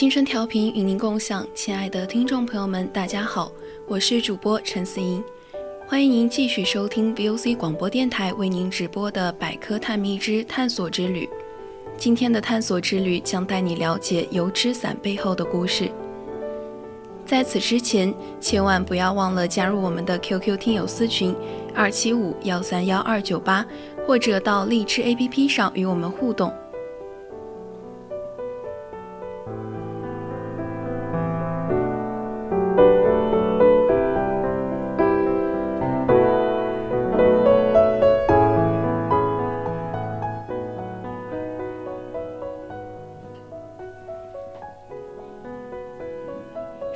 青春调频与您共享，亲爱的听众朋友们，大家好，我是主播陈思莹，欢迎您继续收听 VOC 广播电台为您直播的《百科探秘之探索之旅》。今天的探索之旅将带你了解油纸伞背后的故事。在此之前，千万不要忘了加入我们的 QQ 听友私群二七五幺三幺二九八，或者到荔枝 APP 上与我们互动。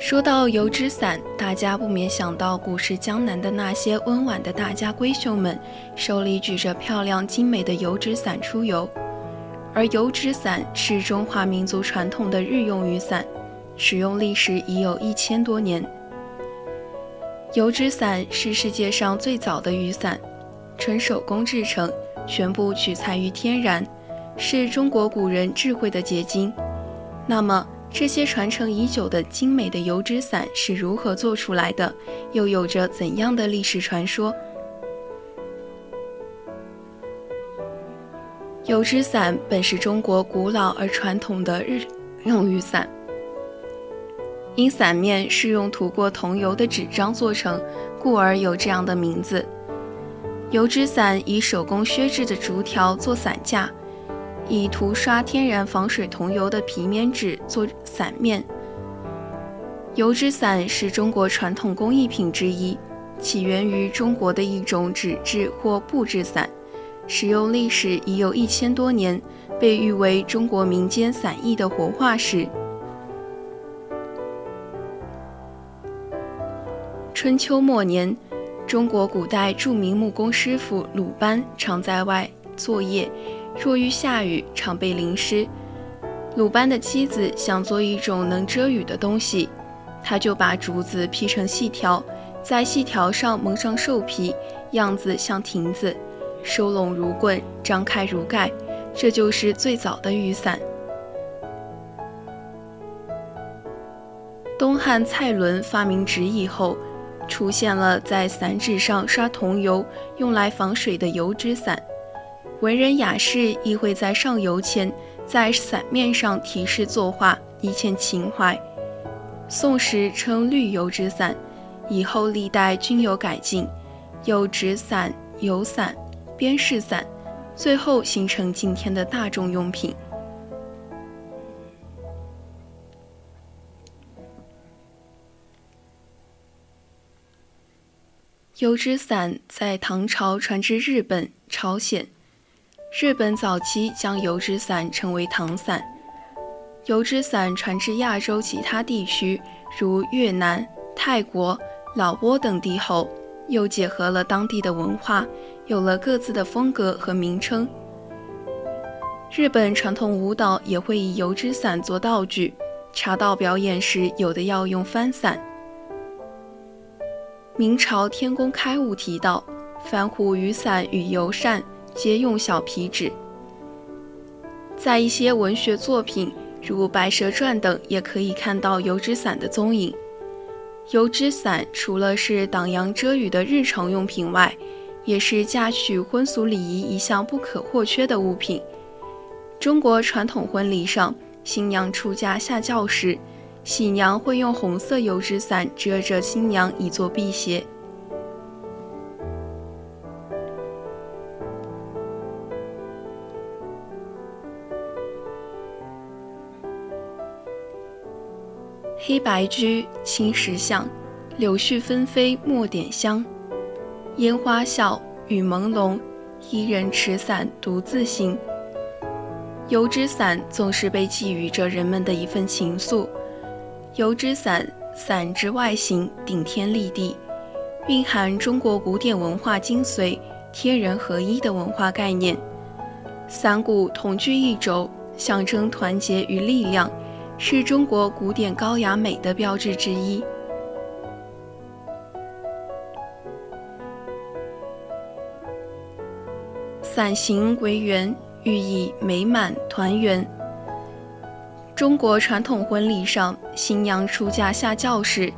说到油纸伞，大家不免想到古时江南的那些温婉的大家闺秀们，手里举着漂亮精美的油纸伞出游。而油纸伞是中华民族传统的日用雨伞，使用历史已有一千多年。油纸伞是世界上最早的雨伞，纯手工制成，全部取材于天然，是中国古人智慧的结晶。那么，这些传承已久的精美的油纸伞是如何做出来的？又有着怎样的历史传说？油纸伞本是中国古老而传统的日用雨伞，因伞面是用涂过桐油的纸张做成，故而有这样的名字。油纸伞以手工削制的竹条做伞架。以涂刷天然防水桐油的皮棉纸做伞面。油纸伞是中国传统工艺品之一，起源于中国的一种纸质或布制伞，使用历史已有一千多年，被誉为中国民间伞艺的活化石。春秋末年，中国古代著名木工师傅鲁班常在外作业。若遇下雨，常被淋湿。鲁班的妻子想做一种能遮雨的东西，他就把竹子劈成细条，在细条上蒙上兽皮，样子像亭子，收拢如棍，张开如盖，这就是最早的雨伞。东汉蔡伦发明纸以后，出现了在伞纸上刷桐油，用来防水的油纸伞。文人雅士亦会在上油前，在伞面上题诗作画，以显情怀。宋时称绿油纸伞，以后历代均有改进，有纸伞、油伞、边饰伞，最后形成今天的大众用品。油纸伞在唐朝传至日本、朝鲜。日本早期将油纸伞称为唐伞，油纸伞传至亚洲其他地区，如越南、泰国、老挝等地后，又结合了当地的文化，有了各自的风格和名称。日本传统舞蹈也会以油纸伞做道具，茶道表演时有的要用帆伞。明朝天工开物提到，帆壶雨伞与油扇。皆用小皮纸，在一些文学作品，如《白蛇传》等，也可以看到油纸伞的踪影。油纸伞除了是挡阳遮雨的日常用品外，也是嫁娶婚俗礼仪一项不可或缺的物品。中国传统婚礼上，新娘出嫁下轿时，喜娘会用红色油纸伞遮着新娘，以作辟邪。黑白驹，青石巷，柳絮纷飞墨点香。烟花笑，雨朦胧，一人持伞独自行。油纸伞总是被寄予着人们的一份情愫。油纸伞，伞之外形顶天立地，蕴含中国古典文化精髓，天人合一的文化概念。伞骨同居一轴，象征团结与力量。是中国古典高雅美的标志之一。伞形为圆，寓意美满团圆。中国传统婚礼上，新娘出嫁下轿时，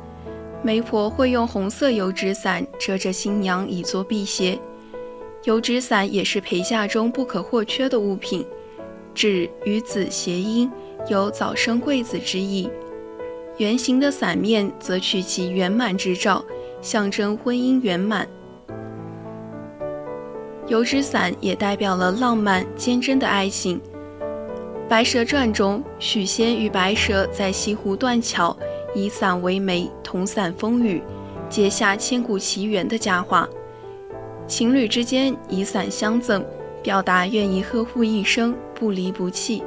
媒婆会用红色油纸伞遮着新娘，以作辟邪。油纸伞也是陪嫁中不可或缺的物品，纸与子谐音。有早生贵子之意，圆形的伞面则取其圆满之兆，象征婚姻圆满。油纸伞也代表了浪漫坚贞的爱情。《白蛇传》中，许仙与白蛇在西湖断桥，以伞为媒，同伞风雨，结下千古奇缘的佳话。情侣之间以伞相赠，表达愿意呵护一生，不离不弃。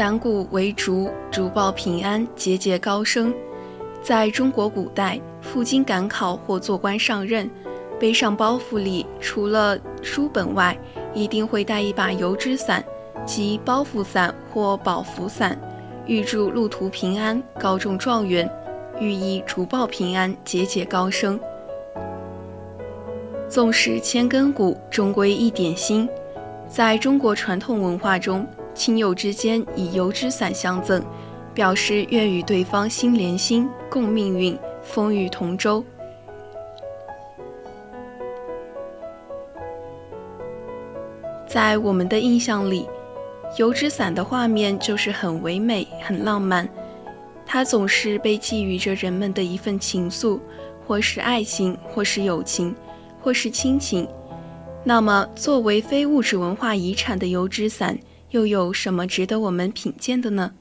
伞骨为竹，竹报平安，节节高升。在中国古代，赴京赶考或做官上任，背上包袱里除了书本外，一定会带一把油纸伞，即包袱伞或保福伞，预祝路途平安、高中状元，寓意竹报平安、节节高升。纵使千根骨，终归一点心。在中国传统文化中。亲友之间以油纸伞相赠，表示愿与对方心连心，共命运，风雨同舟。在我们的印象里，油纸伞的画面就是很唯美、很浪漫，它总是被寄予着人们的一份情愫，或是爱情，或是友情，或是亲情。那么，作为非物质文化遗产的油纸伞。又有什么值得我们品鉴的呢？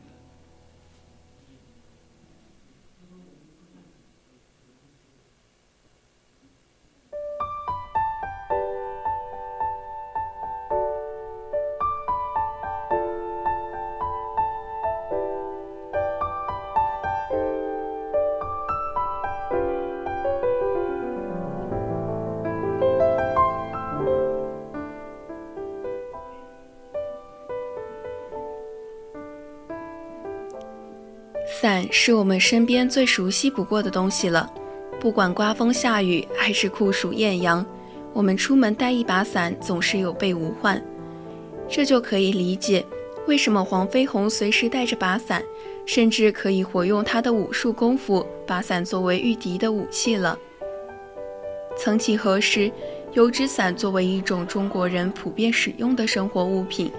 是我们身边最熟悉不过的东西了，不管刮风下雨还是酷暑艳阳，我们出门带一把伞总是有备无患。这就可以理解为什么黄飞鸿随时带着把伞，甚至可以活用他的武术功夫，把伞作为御敌的武器了。曾几何时，油纸伞作为一种中国人普遍使用的生活物品，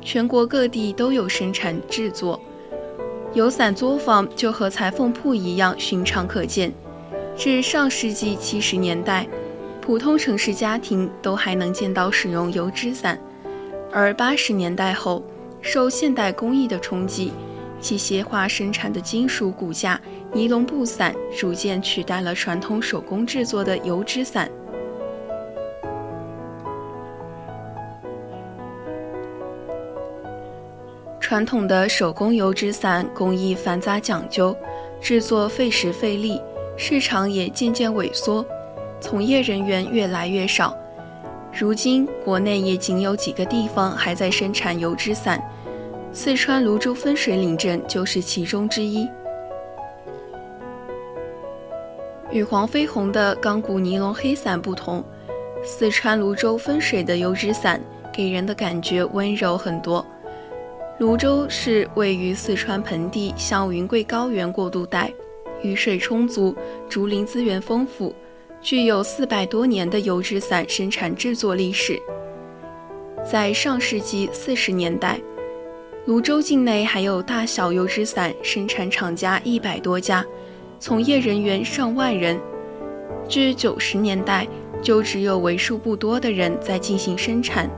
全国各地都有生产制作。油伞作坊就和裁缝铺一样寻常可见。至上世纪七十年代，普通城市家庭都还能见到使用油纸伞。而八十年代后，受现代工艺的冲击，机械化生产的金属骨架尼龙布伞逐渐取代了传统手工制作的油纸伞。传统的手工油纸伞工艺繁杂讲究，制作费时费力，市场也渐渐萎缩，从业人员越来越少。如今，国内也仅有几个地方还在生产油纸伞，四川泸州分水岭镇就是其中之一。与黄飞鸿的钢骨尼龙黑伞不同，四川泸州分水的油纸伞给人的感觉温柔很多。泸州是位于四川盆地向云贵高原过渡带，雨水充足，竹林资源丰富，具有四百多年的油纸伞生产制作历史。在上世纪四十年代，泸州境内还有大小油纸伞生产厂家一百多家，从业人员上万人。至九十年代，就只有为数不多的人在进行生产。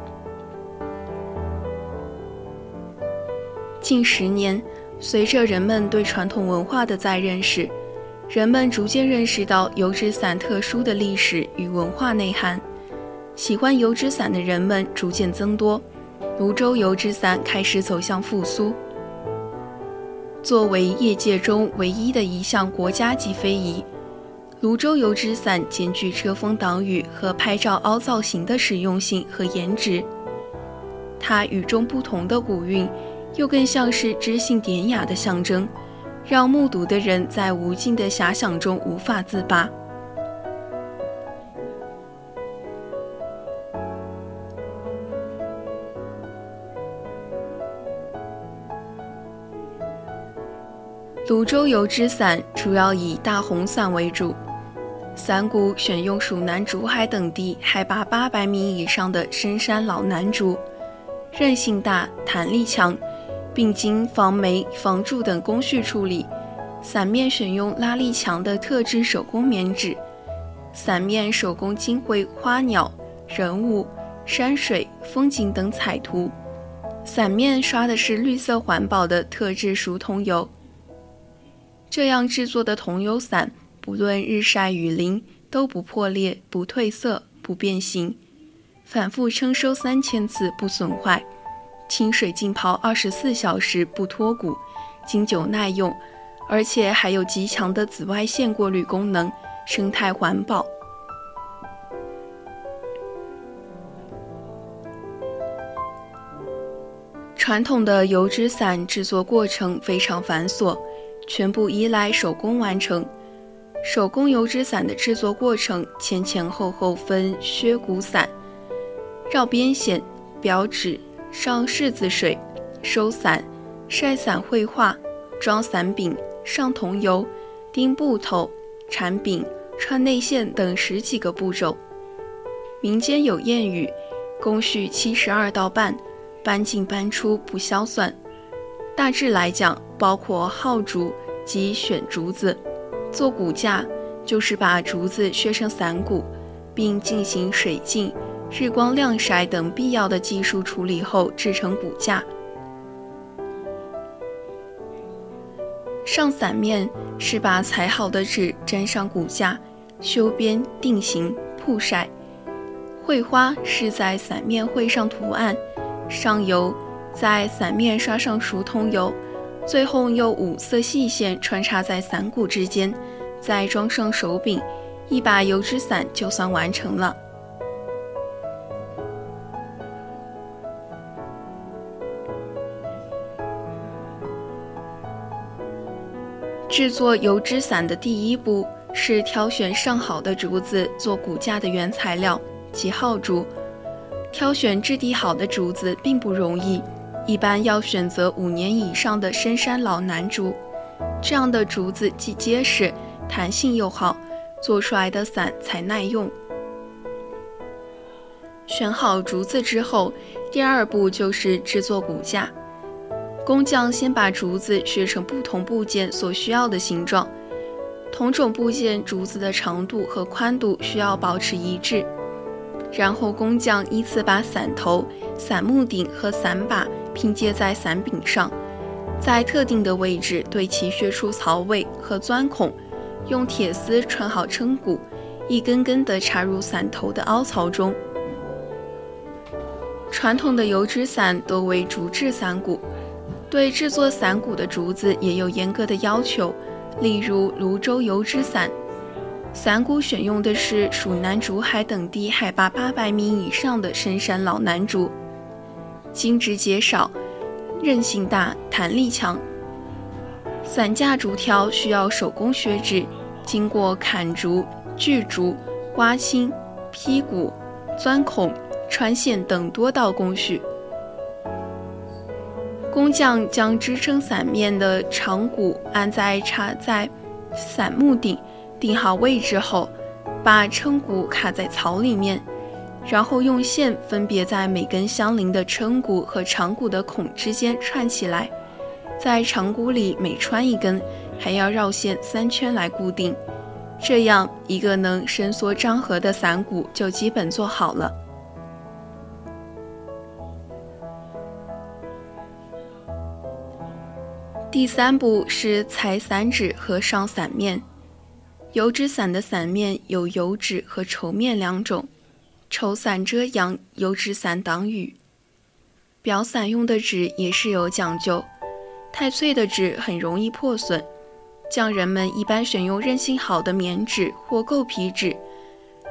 近十年，随着人们对传统文化的再认识，人们逐渐认识到油纸伞特殊的历史与文化内涵。喜欢油纸伞的人们逐渐增多，泸州油纸伞开始走向复苏。作为业界中唯一的一项国家级非遗，泸州油纸伞兼具遮风挡雨和拍照凹造型的实用性和颜值。它与众不同的古韵，又更像是知性典雅的象征，让目睹的人在无尽的遐想中无法自拔。泸州油纸伞主要以大红伞为主，伞骨选用蜀南竹海等地海拔八百米以上的深山老楠竹，韧性大、弹力强，并经防霉、防蛀等工序处理。伞面选用拉力强的特制手工棉纸，伞面手工精绘花鸟、人物、山水、风景等彩图，伞面刷的是绿色环保的特制熟桐油。这样制作的桐油伞，不论日晒雨淋都不破裂、不褪色、不变形，反复称收三千次不损坏，清水浸泡二十四小时不脱骨，经久耐用，而且还有极强的紫外线过滤功能，生态环保。传统的油纸伞制作过程非常繁琐。全部依赖手工完成。手工油纸伞的制作过程前前后后分削骨伞、绕边线、裱纸、上柿子水、收伞、晒伞绘画、装伞柄、上桐油、钉布头、缠柄、穿内线等十几个步骤。民间有谚语：“工序七十二道半，搬进搬出不消算。”大致来讲，包括号竹及选竹子，做骨架就是把竹子削成伞骨，并进行水浸、日光晾晒等必要的技术处理后制成骨架。上伞面是把裁好的纸粘上骨架，修边、定型、曝晒。绘花是在伞面绘上图案，上油。在伞面刷上熟桐油，最后用五色细线穿插在伞骨之间，再装上手柄，一把油纸伞就算完成了。制作油纸伞的第一步是挑选上好的竹子做骨架的原材料及号竹。挑选质地好的竹子并不容易。一般要选择五年以上的深山老楠竹，这样的竹子既结实，弹性又好，做出来的伞才耐用。选好竹子之后，第二步就是制作骨架。工匠先把竹子削成不同部件所需要的形状，同种部件竹子的长度和宽度需要保持一致。然后工匠依次把伞头、伞木顶和伞把。拼接在伞柄上，在特定的位置对其削出槽位和钻孔，用铁丝穿好撑骨，一根根地插入伞头的凹槽中。传统的油纸伞多为竹制伞骨，对制作伞骨的竹子也有严格的要求。例如泸州油纸伞，伞骨选用的是蜀南竹海等地海拔八百米以上的深山老楠竹。筋直节少，韧性大，弹力强。伞架竹条需要手工削制，经过砍竹、锯竹、刮青、劈骨、钻孔、穿线等多道工序。工匠将支撑伞面的长骨安在插在伞木顶，定好位置后，把撑骨卡在槽里面，然后用线分别在每根相邻的撑骨和长骨的孔之间串起来，在长骨里每穿一根，还要绕线三圈来固定。这样一个能伸缩张合的伞骨就基本做好了。第三步是裁伞纸和上伞面。油纸伞的伞面有油纸和绸面两种，绸伞遮阳，油纸伞挡雨。裱伞用的纸也是有讲究，太脆的纸很容易破损。匠人们一般选用韧性好的棉纸或构皮纸。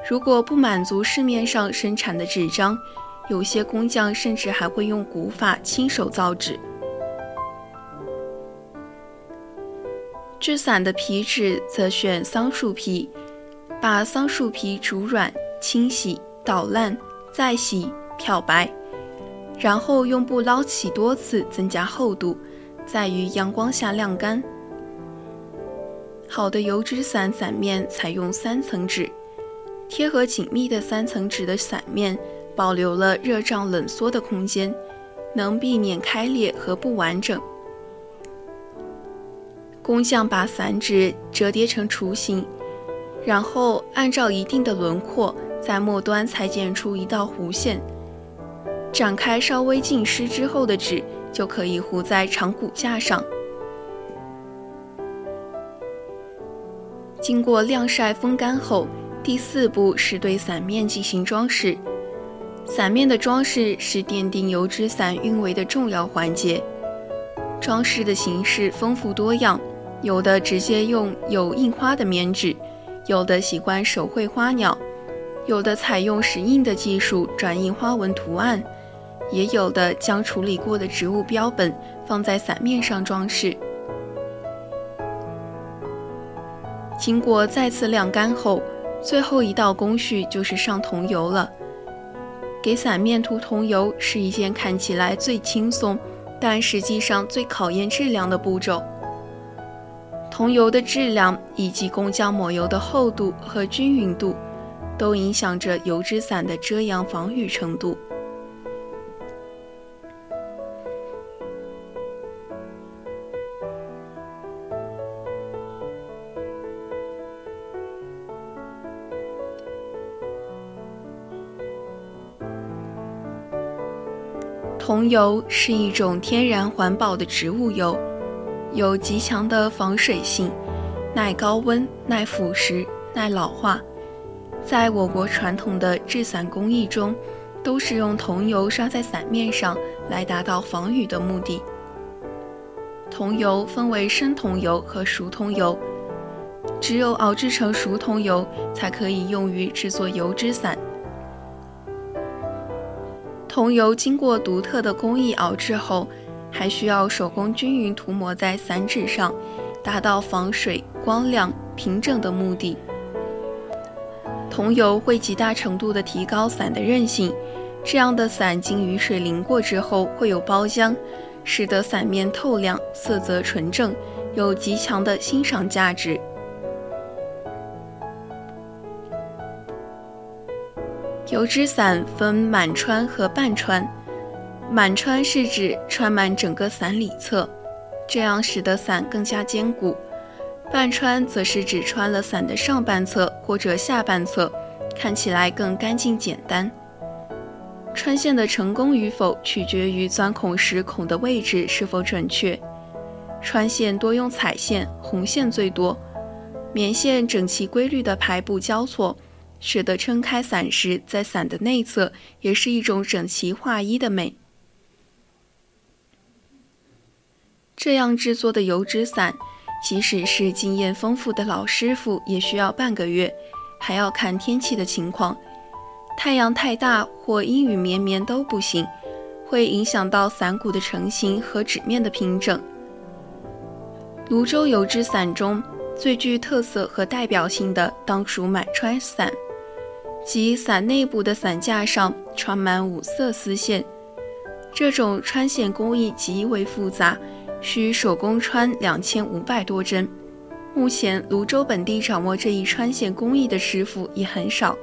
如果不满足市面上生产的纸张，有些工匠甚至还会用古法亲手造纸。制伞的皮纸则选桑树皮，把桑树皮煮软、清洗、捣烂，再洗、漂白，然后用布捞起多次，增加厚度，再于阳光下晾干。好的油纸伞伞面采用三层纸，贴合紧密的三层纸的伞面保留了热胀冷缩的空间，能避免开裂和不完整。工匠把伞纸折叠成雏形，然后按照一定的轮廓在末端裁剪出一道弧线，展开稍微浸湿之后的纸就可以糊在长骨架上。经过晾晒风干后，第四步是对伞面进行装饰。伞面的装饰是奠定油纸伞韵味的重要环节。装饰的形式丰富多样，有的直接用有印花的棉纸，有的喜欢手绘花鸟，有的采用石印的技术转印花纹图案，也有的将处理过的植物标本放在伞面上装饰。经过再次晾干后，最后一道工序就是上桐油了。给伞面涂桐油是一件看起来最轻松，但实际上最考验质量的步骤。桐油的质量以及工匠抹油的厚度和均匀度，都影响着油纸伞的遮阳防雨程度。桐油是一种天然环保的植物油，有极强的防水性，耐高温、耐腐蚀、耐老化。在我国传统的制伞工艺中，都是用桐油刷在伞面上来达到防雨的目的。桐油分为生桐油和熟桐油，只有熬制成熟桐油才可以用于制作油纸伞。桐油经过独特的工艺熬制后，还需要手工均匀涂抹在伞纸上，达到防水、光亮、平整的目的。桐油会极大程度地提高伞的韧性，这样的伞经雨水淋过之后会有包浆，使得伞面透亮、色泽纯正，有极强的欣赏价值。油纸伞分满穿和半穿，满穿是指穿满整个伞里侧，这样使得伞更加坚固；半穿则是指穿了伞的上半侧或者下半侧，看起来更干净简单。穿线的成功与否取决于钻孔时孔的位置是否准确。穿线多用彩线，红线最多，棉线整齐规律的排布交错。使得撑开伞时，在伞的内侧也是一种整齐划一的美。这样制作的油纸伞，即使是经验丰富的老师傅，也需要半个月，还要看天气的情况。太阳太大或阴雨绵绵都不行，会影响到伞骨的成型和纸面的平整。泸州油纸伞中最具特色和代表性的，当属满穿伞。即伞内部的伞架上穿满五色丝线，这种穿线工艺极为复杂，需手工穿两千五百多针。目前，泸州本地掌握这一穿线工艺的师傅也很少。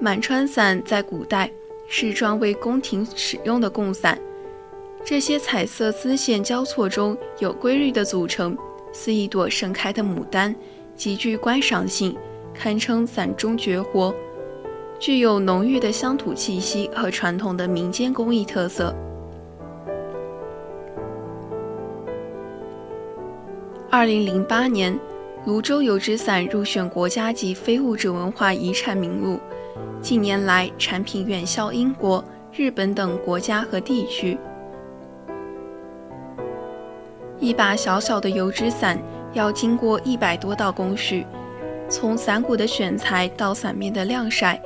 满川伞在古代是专为宫廷使用的贡伞，这些彩色丝线交错中有规律的组成，似一朵盛开的牡丹，极具观赏性，堪称伞中绝活。具有浓郁的乡土气息和传统的民间工艺特色。二零零八年，泸州油纸伞入选国家级非物质文化遗产名录。近年来，产品远销英国、日本等国家和地区。一把小小的油纸伞要经过一百多道工序，从伞骨的选材到伞面的晾晒。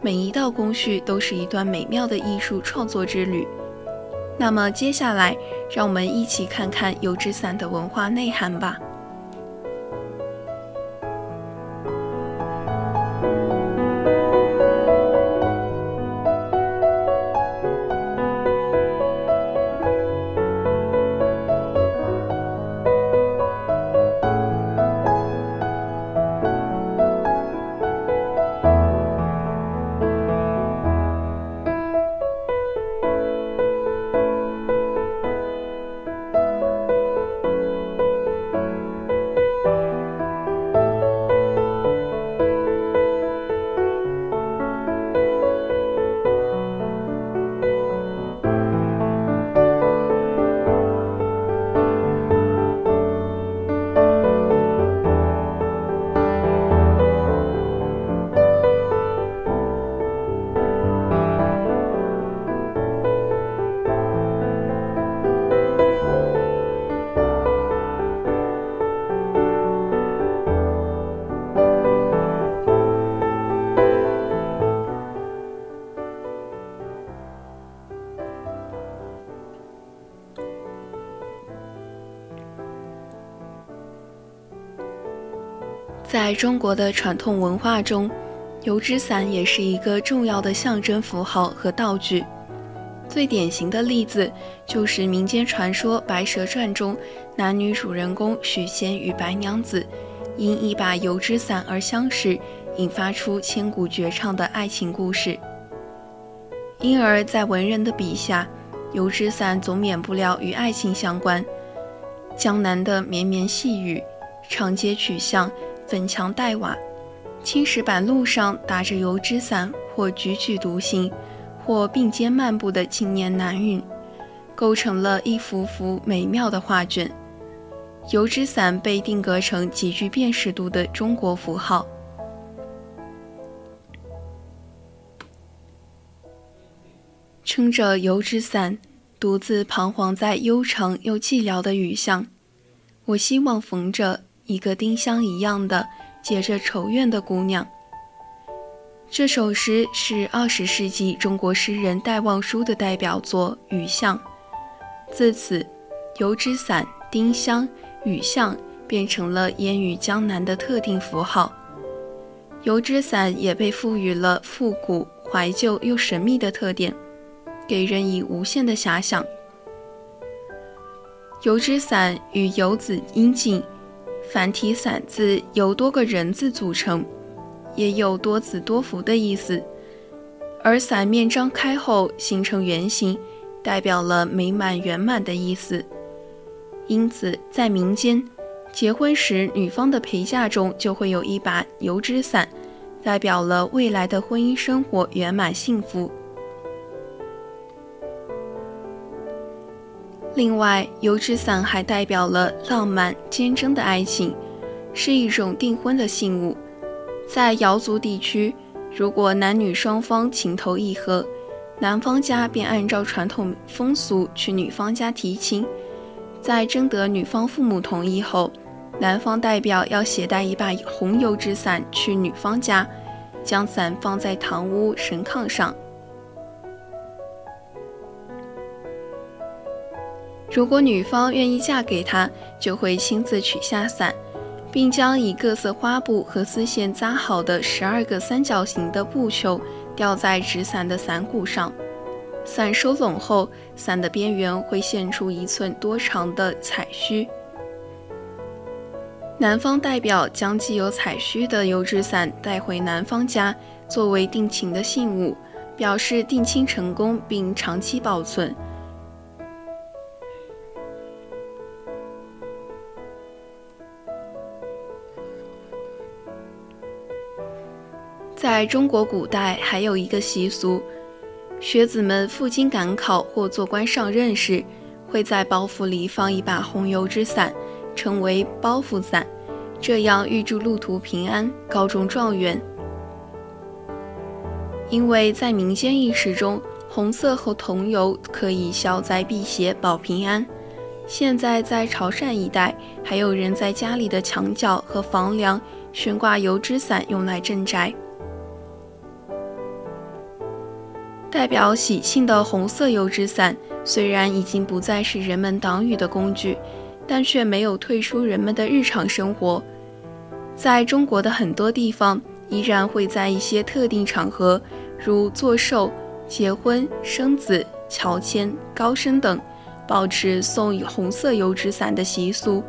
每一道工序都是一段美妙的艺术创作之旅。那么，接下来让我们一起看看油纸伞的文化内涵吧。在中国的传统文化中，油纸伞也是一个重要的象征符号和道具。最典型的例子就是民间传说《白蛇传》中男女主人公许仙与白娘子因一把油纸伞而相识，引发出千古绝唱的爱情故事。因而，在文人的笔下，油纸伞总免不了与爱情相关。江南的绵绵细雨，长街曲巷。粉墙黛瓦，青石板路上打着油纸伞，或踽踽独行，或并肩漫步的青年男女，构成了一幅幅美妙的画卷。油纸伞被定格成极具辨识度的中国符号。撑着油纸伞，独自彷徨在悠长又寂寥的雨巷，我希望逢着。一个丁香一样的结着愁怨的姑娘。这首诗是二十世纪中国诗人戴望舒的代表作《雨巷》，自此，油纸伞、丁香、雨巷变成了烟雨江南的特定符号。油纸伞也被赋予了复古、怀旧又神秘的特点，给人以无限的遐想。油纸伞与游子音近。繁体“伞”字由多个人字组成，也有多子多福的意思。而伞面张开后形成圆形，代表了美满圆满的意思。因此，在民间，结婚时女方的陪嫁中就会有一把油纸伞，代表了未来的婚姻生活圆满幸福。另外，油纸伞还代表了浪漫坚贞的爱情，是一种订婚的信物。在瑶族地区，如果男女双方情投意合，男方家便按照传统风俗去女方家提亲。在征得女方父母同意后，男方代表要携带一把红油纸伞去女方家，将伞放在堂屋神炕上。如果女方愿意嫁给他，就会亲自取下伞，并将以各色花布和丝线扎好的十二个三角形的布球吊在纸伞的伞骨上。伞收拢后，伞的边缘会现出一寸多长的彩须。男方代表将既有彩须的油纸伞带回男方家，作为定情的信物，表示定亲成功并长期保存。在中国古代，还有一个习俗：学子们赴京赶考或做官上任时，会在包袱里放一把红油纸伞，称为包袱伞，这样预祝路途平安、高中状元。因为在民间意识中，红色和桐油可以消灾辟邪、保平安。现在在潮汕一带，还有人在家里的墙角和房梁悬挂油纸伞，用来镇宅。代表喜庆的红色油纸伞，虽然已经不再是人们挡雨的工具，但却没有退出人们的日常生活。在中国的很多地方，依然会在一些特定场合，如做寿、结婚、生子、乔迁、高升等，保持送红色油纸伞的习俗。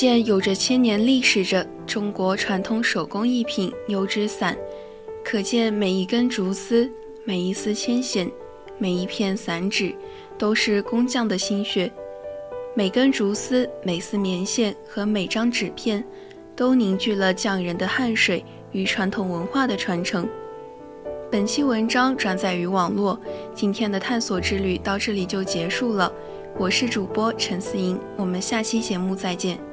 件有着千年历史的中国传统手工艺品——油纸伞，可见每一根竹丝、每一丝牵线、每一片伞纸，都是工匠的心血。每根竹丝、每丝棉线和每张纸片，都凝聚了匠人的汗水与传统文化的传承。本期文章转载于网络，今天的探索之旅到这里就结束了。我是主播陈思莹，我们下期节目再见。